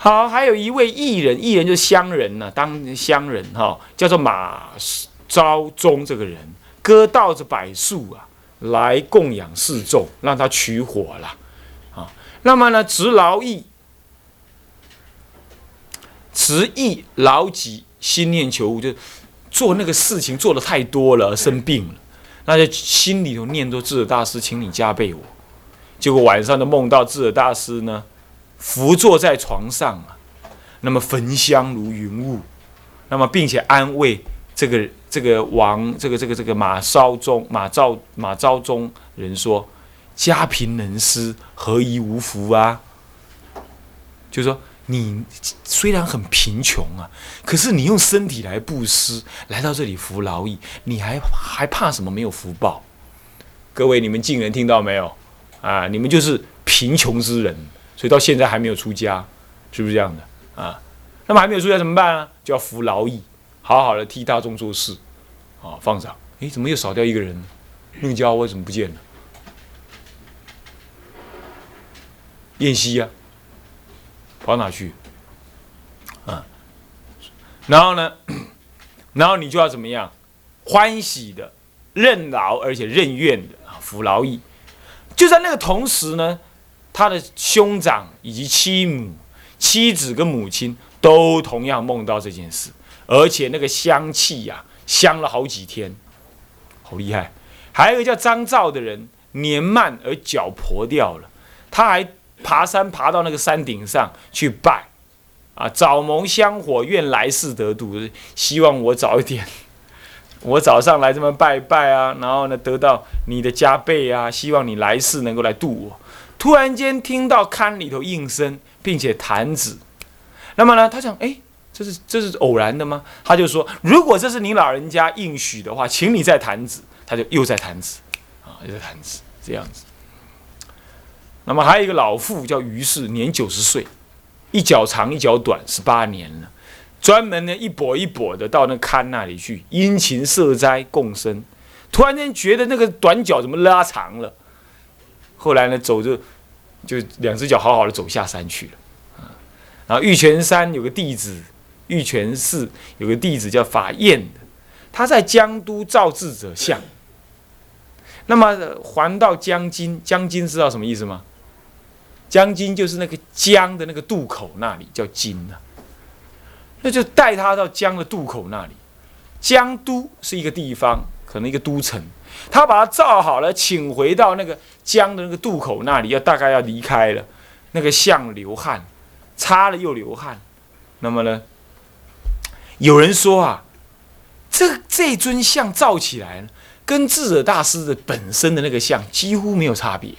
好，还有一位艺人，艺人就是乡人呢，当乡人哈，叫做马昭宗这个人，割稻子柏树啊，来供养示众，让他取火了啊。那么呢，执劳役，执役劳疾，心念求物，就做那个事情做的太多了，生病了，那就心里头念着智者大师，请你加倍我。结果晚上的梦到智者大师呢。伏坐在床上啊，那么焚香如云雾，那么并且安慰这个这个王这个这个这个马昭宗马昭马昭宗人说：家贫能施，何以无福啊？就说你虽然很贫穷啊，可是你用身体来布施，来到这里服劳役，你还还怕什么没有福报？各位你们近人听到没有啊？你们就是贫穷之人。所以到现在还没有出家，是不是这样的啊？那么还没有出家怎么办呢？就要服劳役，好好的替大众做事，啊，放长。诶，怎么又少掉一个人呢？那个家伙怎么不见了？燕西呀，跑哪去？啊，然后呢？然后你就要怎么样？欢喜的任劳，而且任怨的啊，服劳役。就在那个同时呢？他的兄长以及妻母、妻子跟母亲都同样梦到这件事，而且那个香气呀，香了好几天，好厉害。还有一个叫张照的人，年迈而脚跛掉了，他还爬山爬到那个山顶上去拜，啊，早蒙香火，愿来世得度，希望我早一点，我早上来这么拜拜啊，然后呢得到你的加倍啊，希望你来世能够来度我。突然间听到龛里头应声，并且弹指，那么呢，他想，哎，这是这是偶然的吗？他就说，如果这是你老人家应许的话，请你再弹指，他就又在弹指，啊，又在弹指，这样子。那么还有一个老妇叫于氏，年九十岁，一脚长一脚短，十八年了，专门呢一跛一跛的到那龛那里去殷勤设斋共生，突然间觉得那个短脚怎么拉长了？后来呢，走着就两只脚好好的走下山去了，啊，然后玉泉山有个弟子，玉泉寺有个弟子叫法彦的，他在江都造智者像，那么还到江津，江津知道什么意思吗？江津就是那个江的那个渡口那里叫津啊，那就带他到江的渡口那里，江都是一个地方，可能一个都城。他把他造好了，请回到那个江的那个渡口那里，要大概要离开了。那个像流汗，擦了又流汗。那么呢，有人说啊，这这尊像造起来跟智者大师的本身的那个像几乎没有差别，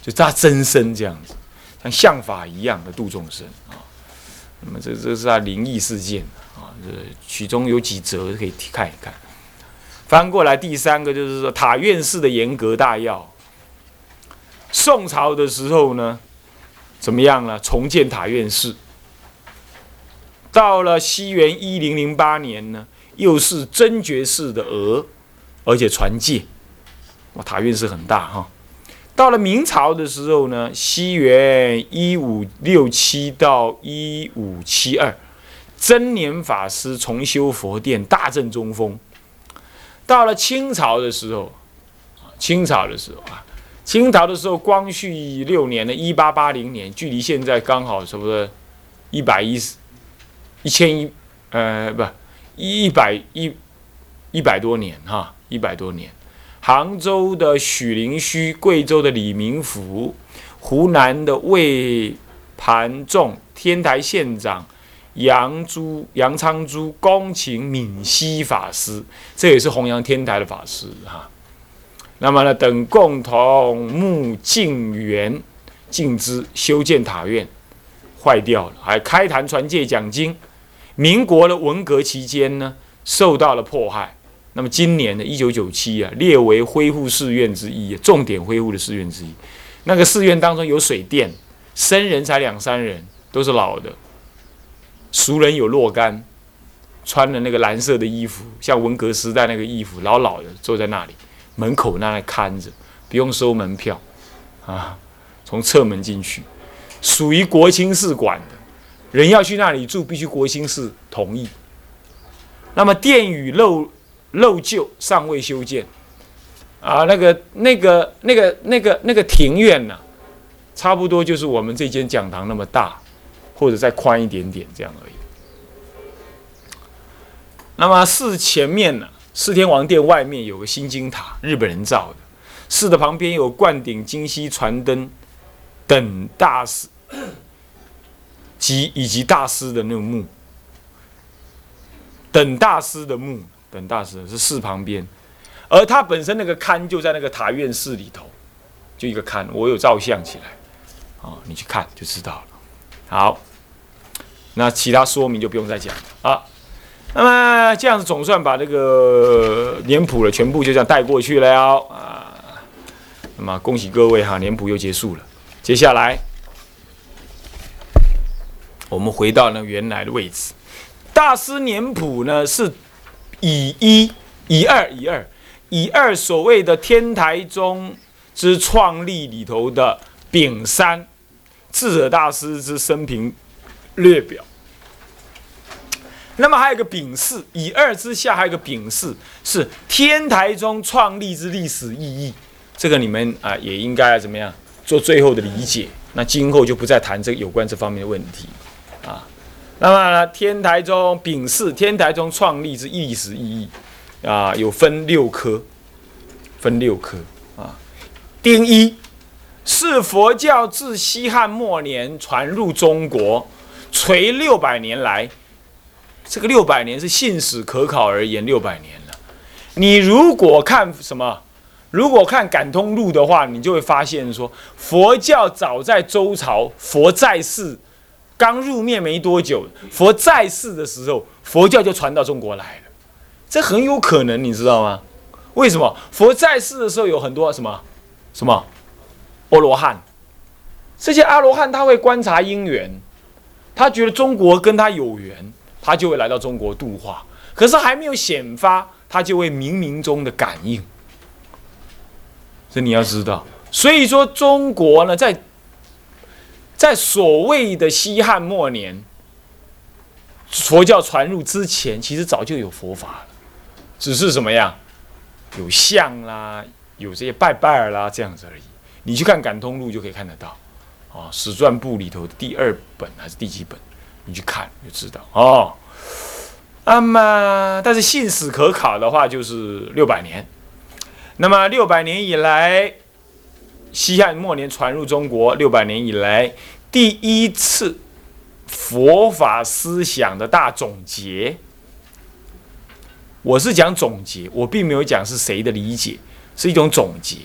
就他真身这样子，像相法一样的度众生啊。那么这这是他灵异事件啊，这其中有几则可以看一看。翻过来，第三个就是说塔院寺的严格大要。宋朝的时候呢，怎么样呢？重建塔院寺。到了西元一零零八年呢，又是真觉寺的额，而且传戒。哇，塔院寺很大哈。到了明朝的时候呢，西元一五六七到一五七二，真年法师重修佛殿，大正中风。到了清朝的时候，清朝的时候啊，清朝的时候，光绪六年的一八八零年，距离现在刚好差不多一百一十一千一呃不一百一一百多年哈，一百多年。杭州的许灵虚，贵州的李明福，湖南的魏盘仲，天台县长。杨朱、杨昌珠恭请闽西法师，这也是弘扬天台的法师哈。那么呢，等共同募净元净资修建塔院，坏掉了，还开坛传戒讲经。民国的文革期间呢，受到了迫害。那么今年的一九九七啊，列为恢复寺院之一，重点恢复的寺院之一。那个寺院当中有水电，僧人才两三人，都是老的。熟人有若干，穿的那个蓝色的衣服，像文革时代那个衣服，老老的坐在那里门口那里看着，不用收门票，啊，从侧门进去，属于国清寺管的。人要去那里住，必须国清寺同意。那么殿宇漏漏旧，尚未修建，啊，那个那个那个那个那个庭院呢，差不多就是我们这间讲堂那么大，或者再宽一点点这样而已。那么寺前面呢，四天王殿外面有个心经塔，日本人造的。寺的旁边有灌顶金溪传灯等大师及以及大师的那个墓。等大师的墓，等大师是寺旁边，而他本身那个龛就在那个塔院寺里头，就一个龛，我有照相起来，啊，你去看就知道了。好，那其他说明就不用再讲了啊。那么这样子总算把这个年谱了全部就这样带过去了啊。那么恭喜各位哈，年谱又结束了。接下来我们回到那原来的位置。大师年谱呢，是以一、以二、以二、以二所谓的天台宗之创立里头的丙三智者大师之生平略表。那么还有个丙四，以二之下还有个丙四，是天台宗创立之历史意义。这个你们啊也应该怎么样做最后的理解？那今后就不再谈这有关这方面的问题啊。那么，天台宗丙巳，天台宗创立之历史意义啊，有分六科，分六科啊。丁一是佛教自西汉末年传入中国，垂六百年来，这个六百年是信史可考而言，六百年了。你如果看什么，如果看《感通录》的话，你就会发现说，佛教早在周朝，佛在世。刚入灭没多久，佛在世的时候，佛教就传到中国来了，这很有可能，你知道吗？为什么？佛在世的时候有很多什么什么阿罗汉，这些阿罗汉他会观察因缘，他觉得中国跟他有缘，他就会来到中国度化。可是还没有显发，他就会冥冥中的感应。这你要知道，所以说中国呢，在。在所谓的西汉末年，佛教传入之前，其实早就有佛法了，只是什么样，有像啦，有这些拜拜啦这样子而已。你去看《感通录》就可以看得到，啊，史传部里头第二本还是第几本，你去看就知道哦。那么，但是信史可考的话，就是六百年。那么六百年以来。西汉末年传入中国，六百年以来第一次佛法思想的大总结。我是讲总结，我并没有讲是谁的理解，是一种总结。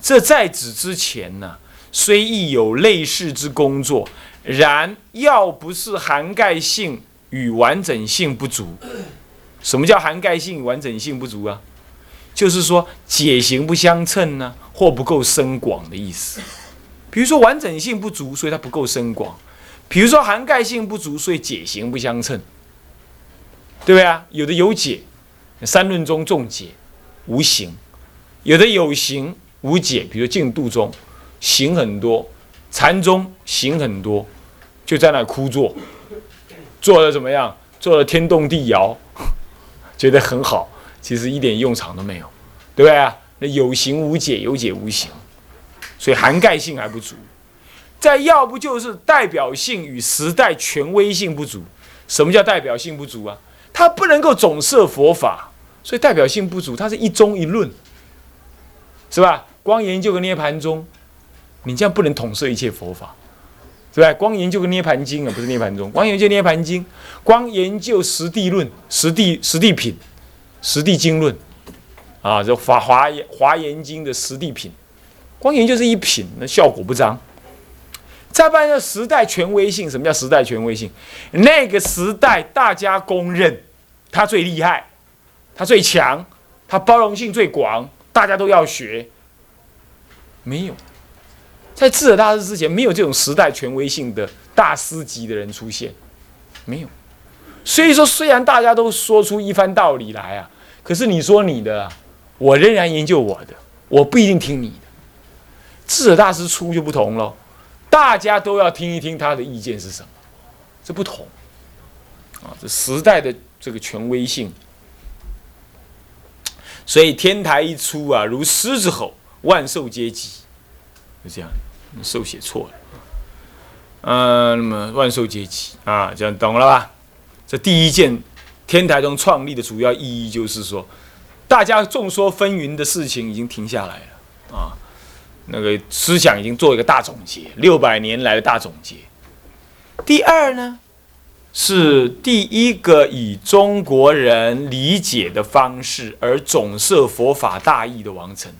这在此之前呢，虽亦有类似之工作，然要不是涵盖性与完整性不足。什么叫涵盖性与完整性不足啊？就是说解行不相称呢。或不够深广的意思，比如说完整性不足，所以它不够深广；比如说涵盖性不足，所以解行不相称，对不对啊？有的有解，三论中重解无形；有的有形无解，比如净度中行很多，禅中行很多，就在那枯坐，做的怎么样？做的天动地摇，觉得很好，其实一点用场都没有，对不对啊？那有形无解，有解无形，所以涵盖性还不足。再要不就是代表性与时代权威性不足。什么叫代表性不足啊？它不能够总摄佛法，所以代表性不足。它是一中一论，是吧？光研究个涅盘宗，你这样不能统摄一切佛法，对不对？光研究个涅盘经啊，不是涅盘宗，光研究涅盘经，光研究实地论、实地实地品、实地经论。啊，这法华华严经的实地品，光研究这一品，那效果不彰。再办个时代权威性，什么叫时代权威性？那个时代大家公认他最厉害，他最强，他包容性最广，大家都要学。没有，在智者大师之前，没有这种时代权威性的大师级的人出现，没有。所以说，虽然大家都说出一番道理来啊，可是你说你的。我仍然研究我的，我不一定听你的。智者大师出就不同了，大家都要听一听他的意见是什么。这不同啊，这时代的这个权威性。所以天台一出啊，如狮子吼，万兽皆急，就这样。手写错了，嗯，那么万兽皆急啊，这样懂了吧？这第一件天台宗创立的主要意义就是说，大家众说纷纭的事情已经停下来了啊，那个思想已经做一个大总结，六百年来的大总结。第二呢？是第一个以中国人理解的方式而总摄佛法大义的王成。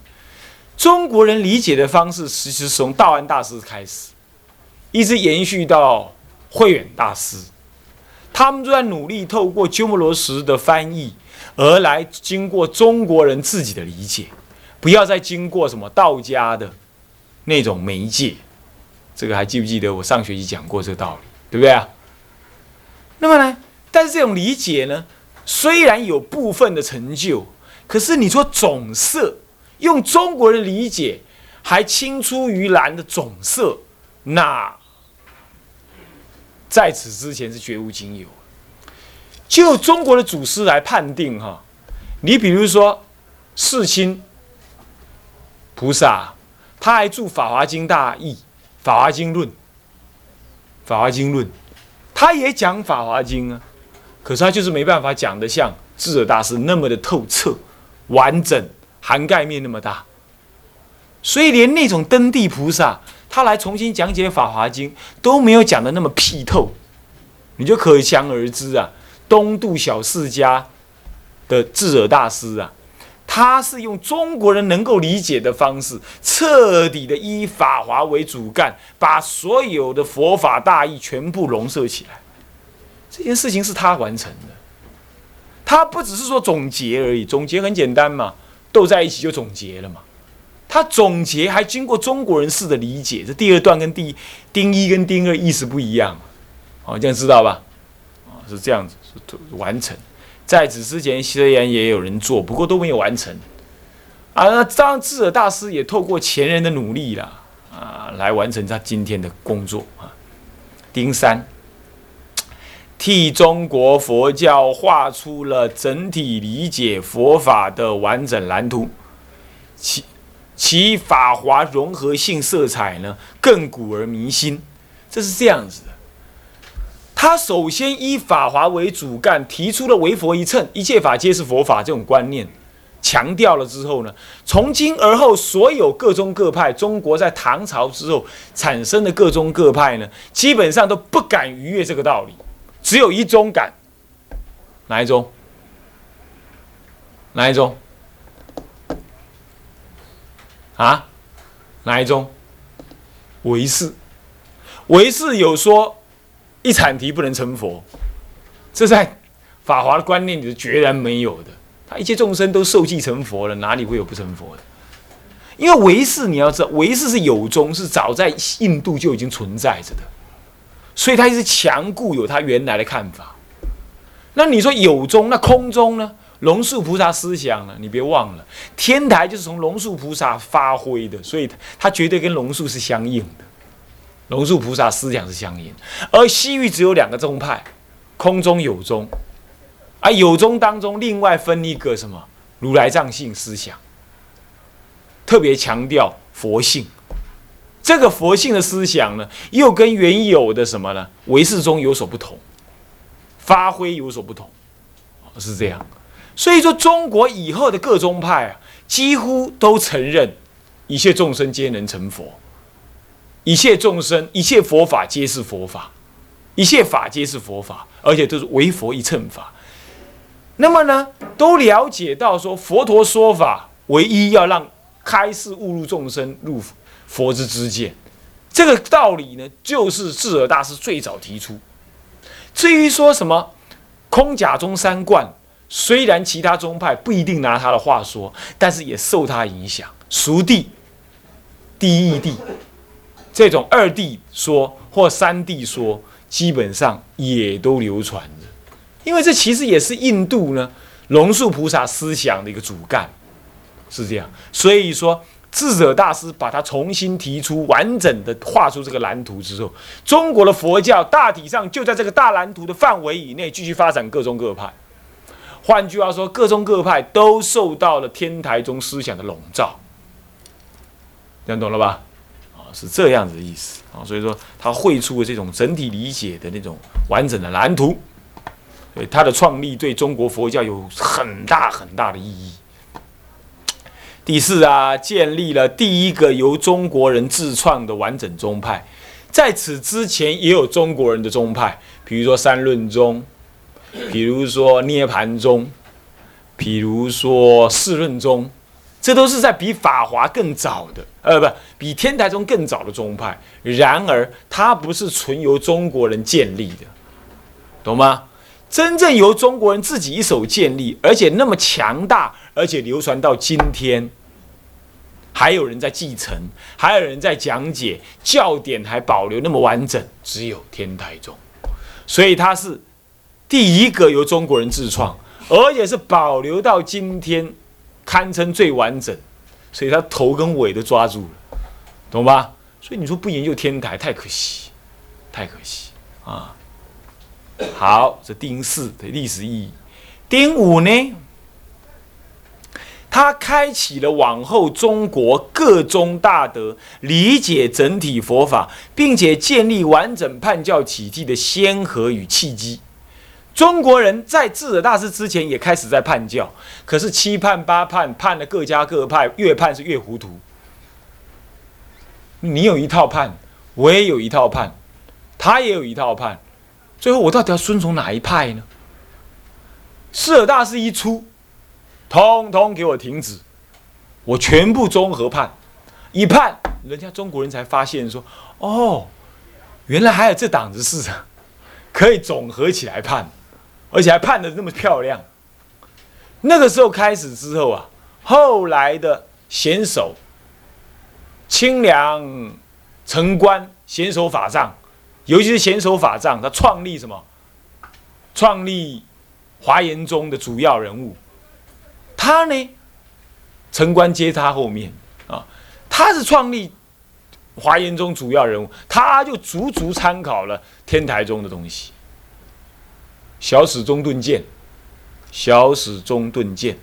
中国人理解的方式，其实从道安大师开始，一直延续到慧远大师，他们都在努力透过鸠摩罗什的翻译而来，经过中国人自己的理解，不要再经过什么道家的那种媒介。这个还记不记得我上学期讲过这个道理，对不对啊？那么呢？但是这种理解呢，虽然有部分的成就，可是你说总色用中国人理解还青出于蓝的总色，那在此之前是绝无仅有。就中国的祖师来判定哈，你比如说世亲菩萨，他还著《法华经》大义，《法华经论》，《法华经论》。他也讲《法华经》啊，可是他就是没办法讲得像智者大师那么的透彻、完整、涵盖面那么大。所以连那种登地菩萨，他来重新讲解《法华经》都没有讲的那么辟透，你就可想而知啊。东渡小世家的智者大师啊，他是用中国人能够理解的方式，彻底的以法华为主干，把所有的佛法大义全部笼摄起来。这件事情是他完成的，他不只是说总结而已，总结很简单嘛，斗在一起就总结了嘛。他总结还经过中国人式的理解，这第二段跟第丁一跟丁二意思不一样，好，这样知道吧？啊，是这样子，完成。在此之前，虽然也有人做，不过都没有完成。啊，那张智者大师也透过前人的努力啦，啊，来完成他今天的工作啊。丁三。替中国佛教画出了整体理解佛法的完整蓝图，其其法华融合性色彩呢，亘古而弥新。这是这样子的。他首先以法华为主干，提出了唯佛一乘，一切法皆是佛法这种观念，强调了之后呢，从今而后，所有各宗各派，中国在唐朝之后产生的各宗各派呢，基本上都不敢逾越这个道理。只有一种感，哪一种？哪一种？啊？哪一种？唯识。唯识有说一铲提不能成佛，这在法华的观念里是决然没有的。他一切众生都受记成佛了，哪里会有不成佛的？因为唯识你要知道，唯识是有宗，是早在印度就已经存在着的。所以他一直强固有他原来的看法。那你说有中，那空中呢？龙树菩萨思想呢？你别忘了，天台就是从龙树菩萨发挥的，所以他绝对跟龙树是相应的。龙树菩萨思想是相应，而西域只有两个宗派，空中有宗，而有宗当中另外分一个什么如来藏性思想，特别强调佛性。这个佛性的思想呢，又跟原有的什么呢？唯识中有所不同，发挥有所不同，是这样。所以说，中国以后的各宗派啊，几乎都承认一切众生皆能成佛，一切众生、一切佛法皆是佛法，一切法皆是佛法，而且都是唯佛一乘法。那么呢，都了解到说，佛陀说法唯一要让开示误入众生入。佛之之见，这个道理呢，就是智尔大师最早提出。至于说什么空假中三观，虽然其他宗派不一定拿他的话说，但是也受他影响。熟地、第一地这种二地说或三地说，基本上也都流传着。因为这其实也是印度呢龙树菩萨思想的一个主干，是这样。所以说。智者大师把它重新提出，完整的画出这个蓝图之后，中国的佛教大体上就在这个大蓝图的范围以内继续发展各宗各派。换句话说，各宗各派都受到了天台宗思想的笼罩。这样懂了吧？啊，是这样子的意思啊。所以说，他绘出了这种整体理解的那种完整的蓝图。对他的创立对中国佛教有很大很大的意义。第四啊，建立了第一个由中国人自创的完整宗派。在此之前也有中国人的宗派，比如说三论宗，比如说涅盘宗，比如说四论宗，这都是在比法华更早的，呃，不，比天台宗更早的宗派。然而，它不是纯由中国人建立的，懂吗？真正由中国人自己一手建立，而且那么强大，而且流传到今天，还有人在继承，还有人在讲解，教典还保留那么完整，只有天台宗，所以它是第一个由中国人自创，而且是保留到今天，堪称最完整，所以它头跟尾都抓住了，懂吧？所以你说不研究天台，太可惜，太可惜啊！好，这丁四的历史意义。丁五呢？他开启了往后中国各宗大德理解整体佛法，并且建立完整判教体系的先河与契机。中国人在智者大师之前也开始在判教，可是七判八判判的各家各派，越判是越糊涂。你有一套判，我也有一套判，他也有一套判。最后我到底要遵从哪一派呢？智尔大师一出，通通给我停止，我全部综合判，一判，人家中国人才发现说，哦，原来还有这档子事啊，可以总合起来判，而且还判的那么漂亮。那个时候开始之后啊，后来的贤手清凉城关贤手法藏。尤其是贤守法藏，他创立什么？创立华严宗的主要人物，他呢，城关接他后面啊，他是创立华严宗主要人物，他就足足参考了天台宗的东西。小史中顿见，小史中顿见，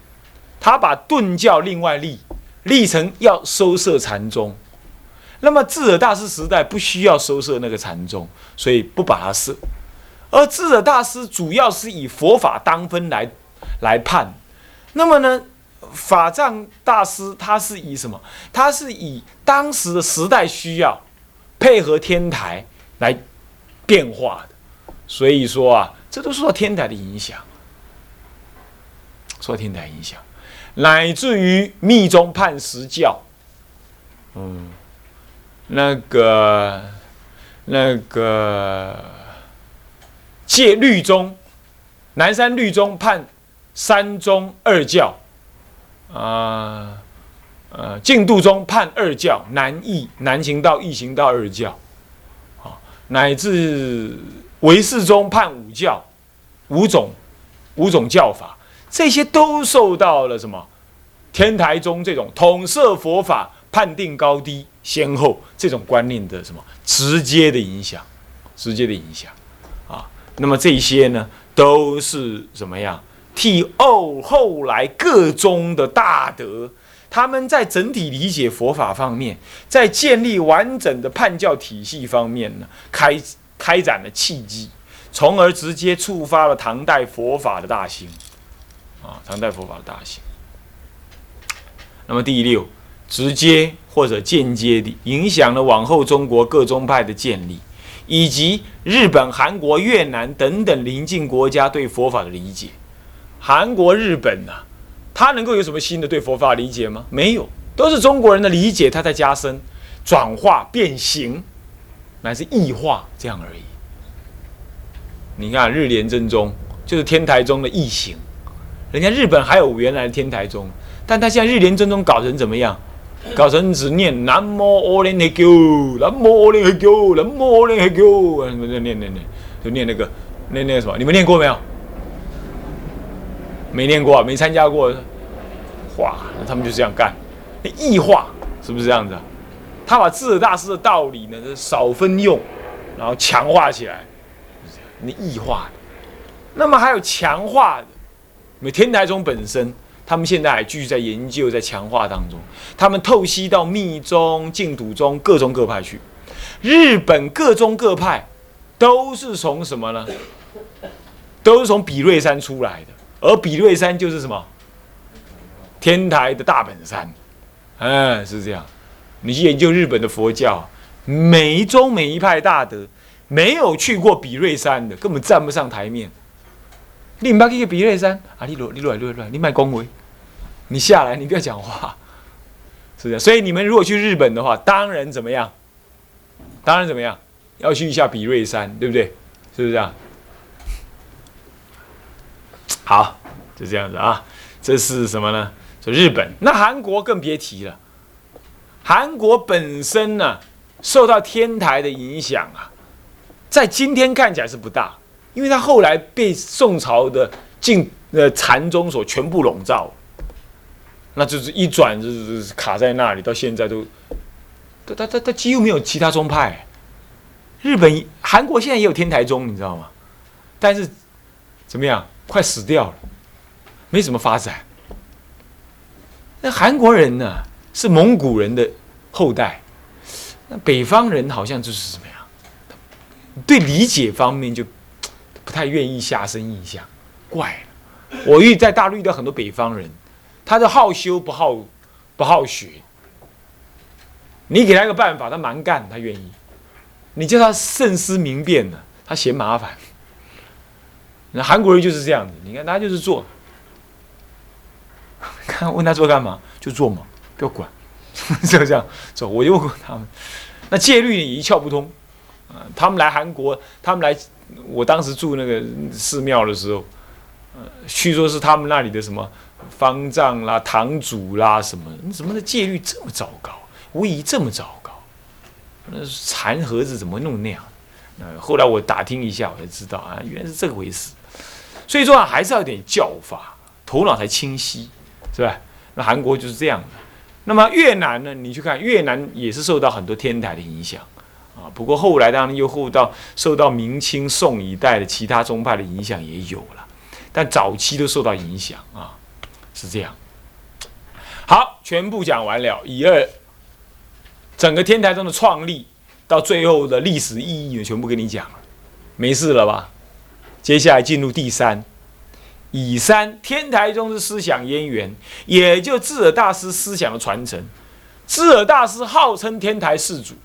他把顿教另外立，立成要收摄禅宗。那么智者大师时代不需要收摄那个禅宗，所以不把它设。而智者大师主要是以佛法当分来来判。那么呢，法藏大师他是以什么？他是以当时的时代需要，配合天台来变化的。所以说啊，这都受到天台的影响，受天台影响，乃至于密宗判实教，嗯。那个、那个戒律宗，南山律宗判三宗二教，啊呃净度宗判二教，南义南行道、义行道二教，啊乃至唯识宗判五教，五种五种教法，这些都受到了什么天台宗这种统摄佛法。判定高低先后这种观念的什么直接的影响，直接的影响啊，那么这些呢都是怎么样替后后来各宗的大德，他们在整体理解佛法方面，在建立完整的判教体系方面呢，开开展了契机，从而直接触发了唐代佛法的大兴啊，唐代佛法的大兴。那么第六。直接或者间接地影响了往后中国各宗派的建立，以及日本、韩国、越南等等邻近国家对佛法的理解。韩国、日本呐，他能够有什么新的对佛法理解吗？没有，都是中国人的理解，他在加深、转化、变形，乃至异化这样而已。你看日莲正宗就是天台宗的异形，人家日本还有原来的天台宗，但他现在日莲正宗搞成怎么样？搞成只念南无阿弥陀佛，南无阿弥陀佛，南无阿弥陀佛，什么念念念，就念那个念那个什么？你们念过没有？没念过，没参加过。哇，他们就这样干，异化是不是这样子啊？他把智者大师的道理呢，少分用，然后强化起来，你异化的。那么还有强化的，因为天台宗本身，他们现在还继续在研究，在强化当中。他们透析到密宗、净土宗各宗各派去。日本各宗各派都是从什么呢？都是从比瑞山出来的，而比瑞山就是什么？天台的大本山。哎，是这样。你去研究日本的佛教，每一宗每一派大德，没有去过比瑞山的，根本站不上台面。你唔捌去比瑞山啊？你落你落来落来，你卖恭维，你下来，你不要讲话，是这样。所以你们如果去日本的话，当然怎么样？当然怎么样？要去一下比瑞山，对不对？是不是这样？好，就这样子啊。这是什么呢？说日本，那韩国更别提了。韩国本身呢，受到天台的影响啊，在今天看起来是不大。因为他后来被宋朝的晋呃禅宗所全部笼罩，那就是一转就是卡在那里，到现在都，他他他他几乎没有其他宗派。日本、韩国现在也有天台宗，你知道吗？但是怎么样，快死掉了，没什么发展。那韩国人呢，是蒙古人的后代，那北方人好像就是怎么样，对理解方面就。不太愿意下深印象，怪了。我遇在大陆遇到很多北方人，他的好修不好不好学。你给他一个办法，他蛮干，他愿意。你叫他慎思明辨呢，他嫌麻烦。那韩国人就是这样子，你看他就是做，看问他做干嘛就做嘛，不要管，就这样走。我就问过他们，那戒律也一窍不通啊。他们来韩国，他们来。我当时住那个寺庙的时候，呃，据说是他们那里的什么方丈啦、堂主啦什么，怎么的戒律这么糟糕，威仪这么糟糕，那禅盒子怎么弄那样？呃，后来我打听一下，我才知道啊，原来是这个回事。所以说，还是要有点教法，头脑才清晰，是吧？那韩国就是这样的。那么越南呢？你去看越南也是受到很多天台的影响。啊，不过后来当然又后到受到明清宋一代的其他宗派的影响也有了，但早期都受到影响啊，是这样。好，全部讲完了，一二，整个天台宗的创立到最后的历史意义呢，全部跟你讲了，没事了吧？接下来进入第三，以三天台宗的思想渊源，也就智尔大师思想的传承。智尔大师号称天台四祖。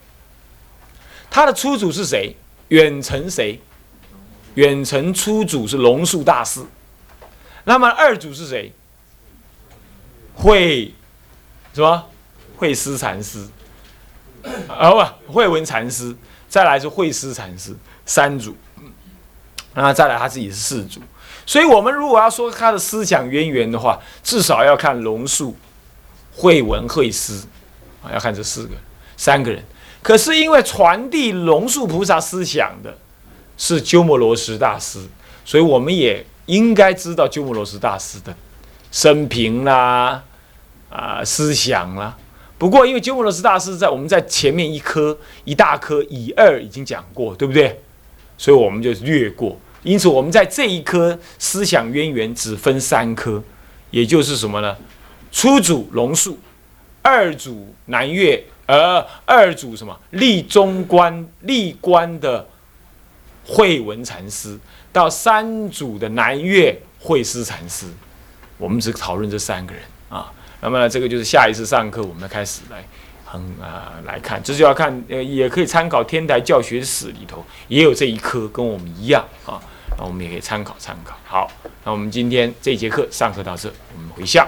他的初祖是谁？远程谁？远程初祖是龙树大师。那么二祖是谁？慧什么？慧思禅师。啊不，慧文禅师。再来是慧思禅师。三祖。那再来他自己是四祖。所以我们如果要说他的思想渊源的话，至少要看龙树、慧文、慧思啊，要看这四个、三个人。可是因为传递龙树菩萨思想的是鸠摩罗什大师，所以我们也应该知道鸠摩罗什大师的生平啦，啊思想啦。不过因为鸠摩罗什大师在我们在前面一科一大科以二已经讲过，对不对？所以我们就略过。因此我们在这一科思想渊源只分三科，也就是什么呢？初祖龙树，二祖南岳。而二祖什么立中观立观的慧文禅师，到三祖的南岳慧思禅师，我们只讨论这三个人啊。那么这个就是下一次上课，我们开始来很啊来看，这就要看呃，也可以参考天台教学史里头也有这一科，跟我们一样啊。那我们也可以参考参考。好，那我们今天这节课上课到这，我们回向。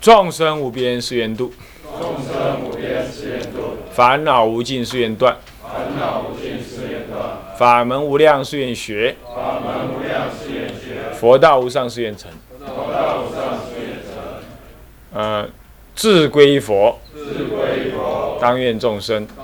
众生无边誓愿度，众生无边誓愿度；烦恼无尽誓愿断，烦恼无尽誓愿断；法门无量誓愿学，法门无量誓愿学；佛道无上誓愿成，佛道无上誓愿成。呃，自归佛，自归佛；当愿众生，当愿众生